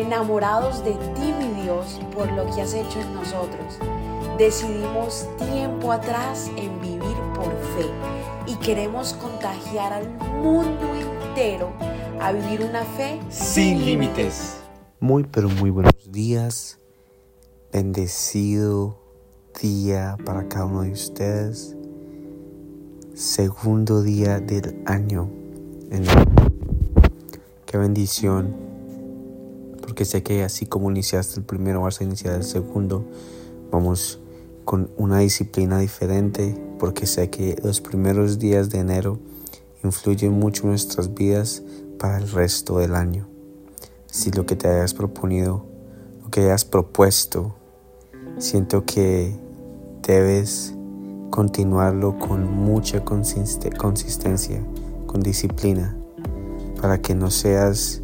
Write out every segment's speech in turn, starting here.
enamorados de ti, mi Dios, por lo que has hecho en nosotros. Decidimos tiempo atrás en vivir por fe y queremos contagiar al mundo entero a vivir una fe sin límites. Muy, pero muy buenos días. Bendecido día para cada uno de ustedes. Segundo día del año. Qué bendición. Porque sé que así como iniciaste el primero, vas a iniciar el segundo. Vamos con una disciplina diferente. Porque sé que los primeros días de enero influyen mucho en nuestras vidas para el resto del año. Si lo que te hayas proponido, lo que hayas propuesto, siento que debes continuarlo con mucha consistencia, con disciplina, para que no seas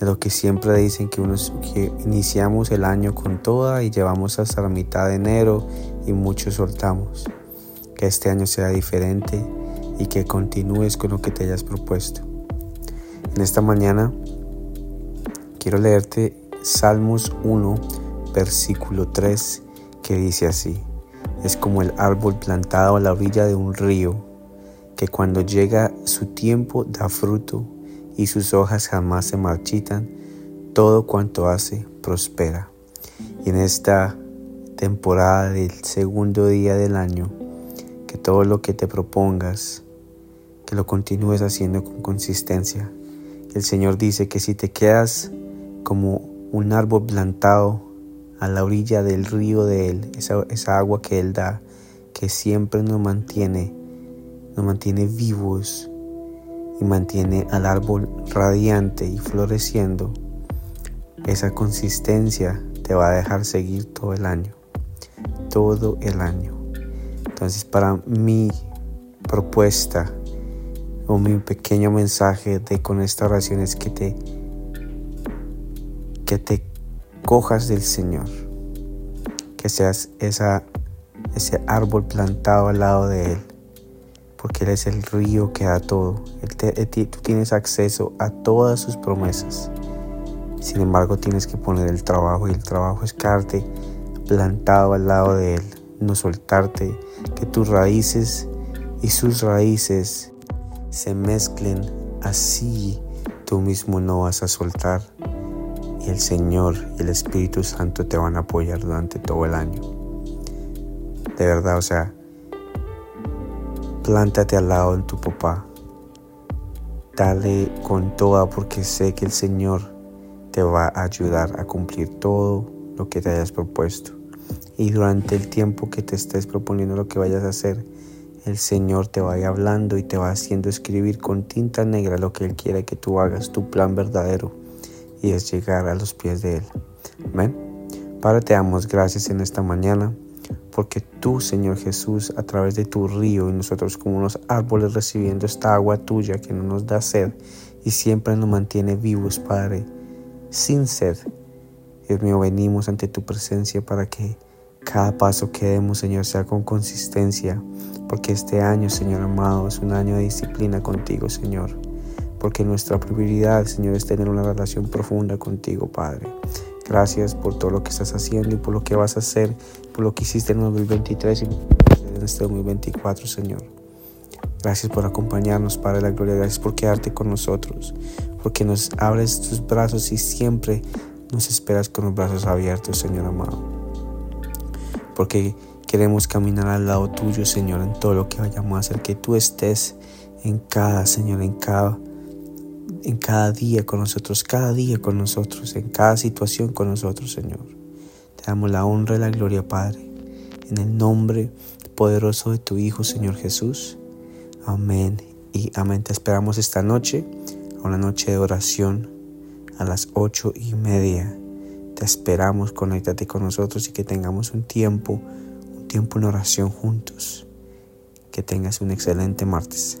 de lo que siempre dicen que, unos, que iniciamos el año con toda y llevamos hasta la mitad de enero y muchos soltamos. Que este año sea diferente y que continúes con lo que te hayas propuesto. En esta mañana quiero leerte Salmos 1, versículo 3, que dice así. Es como el árbol plantado a la orilla de un río, que cuando llega su tiempo da fruto y sus hojas jamás se marchitan, todo cuanto hace prospera. Y en esta temporada del segundo día del año, que todo lo que te propongas, que lo continúes haciendo con consistencia, el Señor dice que si te quedas como un árbol plantado a la orilla del río de Él, esa, agua que Él da, que siempre nos mantiene, nos mantiene vivos y mantiene al árbol radiante y floreciendo, esa consistencia te va a dejar seguir todo el año, todo el año. Entonces para mi propuesta o mi pequeño mensaje de con esta oración es que te que te cojas del Señor, que seas esa, ese árbol plantado al lado de Él, porque Él es el río que da todo. tú tienes acceso a todas sus promesas. Sin embargo, tienes que poner el trabajo y el trabajo es quedarte plantado al lado de Él, no soltarte, que tus raíces y sus raíces se mezclen, así tú mismo no vas a soltar y el Señor y el Espíritu Santo te van a apoyar durante todo el año. De verdad, o sea, plántate al lado de tu papá. Dale con toda porque sé que el Señor te va a ayudar a cumplir todo lo que te hayas propuesto. Y durante el tiempo que te estés proponiendo lo que vayas a hacer, el Señor te vaya hablando y te va haciendo escribir con tinta negra lo que Él quiere que tú hagas, tu plan verdadero, y es llegar a los pies de Él. Amén. Padre, te damos gracias en esta mañana, porque tú, Señor Jesús, a través de tu río y nosotros como unos árboles recibiendo esta agua tuya que no nos da sed y siempre nos mantiene vivos, Padre, sin sed. Dios mío, venimos ante tu presencia para que cada paso que demos, Señor, sea con consistencia, porque este año, Señor amado, es un año de disciplina contigo, Señor. Porque nuestra prioridad, Señor, es tener una relación profunda contigo, Padre. Gracias por todo lo que estás haciendo y por lo que vas a hacer, por lo que hiciste en el 2023 y en este 2024, Señor. Gracias por acompañarnos, Padre de la Gloria. Gracias por quedarte con nosotros, porque nos abres tus brazos y siempre nos esperas con los brazos abiertos, Señor amado porque queremos caminar al lado tuyo, Señor, en todo lo que vayamos a hacer, que tú estés en cada, Señor, en cada, en cada día con nosotros, cada día con nosotros, en cada situación con nosotros, Señor. Te damos la honra y la gloria, Padre, en el nombre poderoso de tu Hijo, Señor Jesús. Amén y amén. Te esperamos esta noche, a una noche de oración, a las ocho y media te esperamos, conéctate con nosotros y que tengamos un tiempo, un tiempo en oración juntos. Que tengas un excelente martes.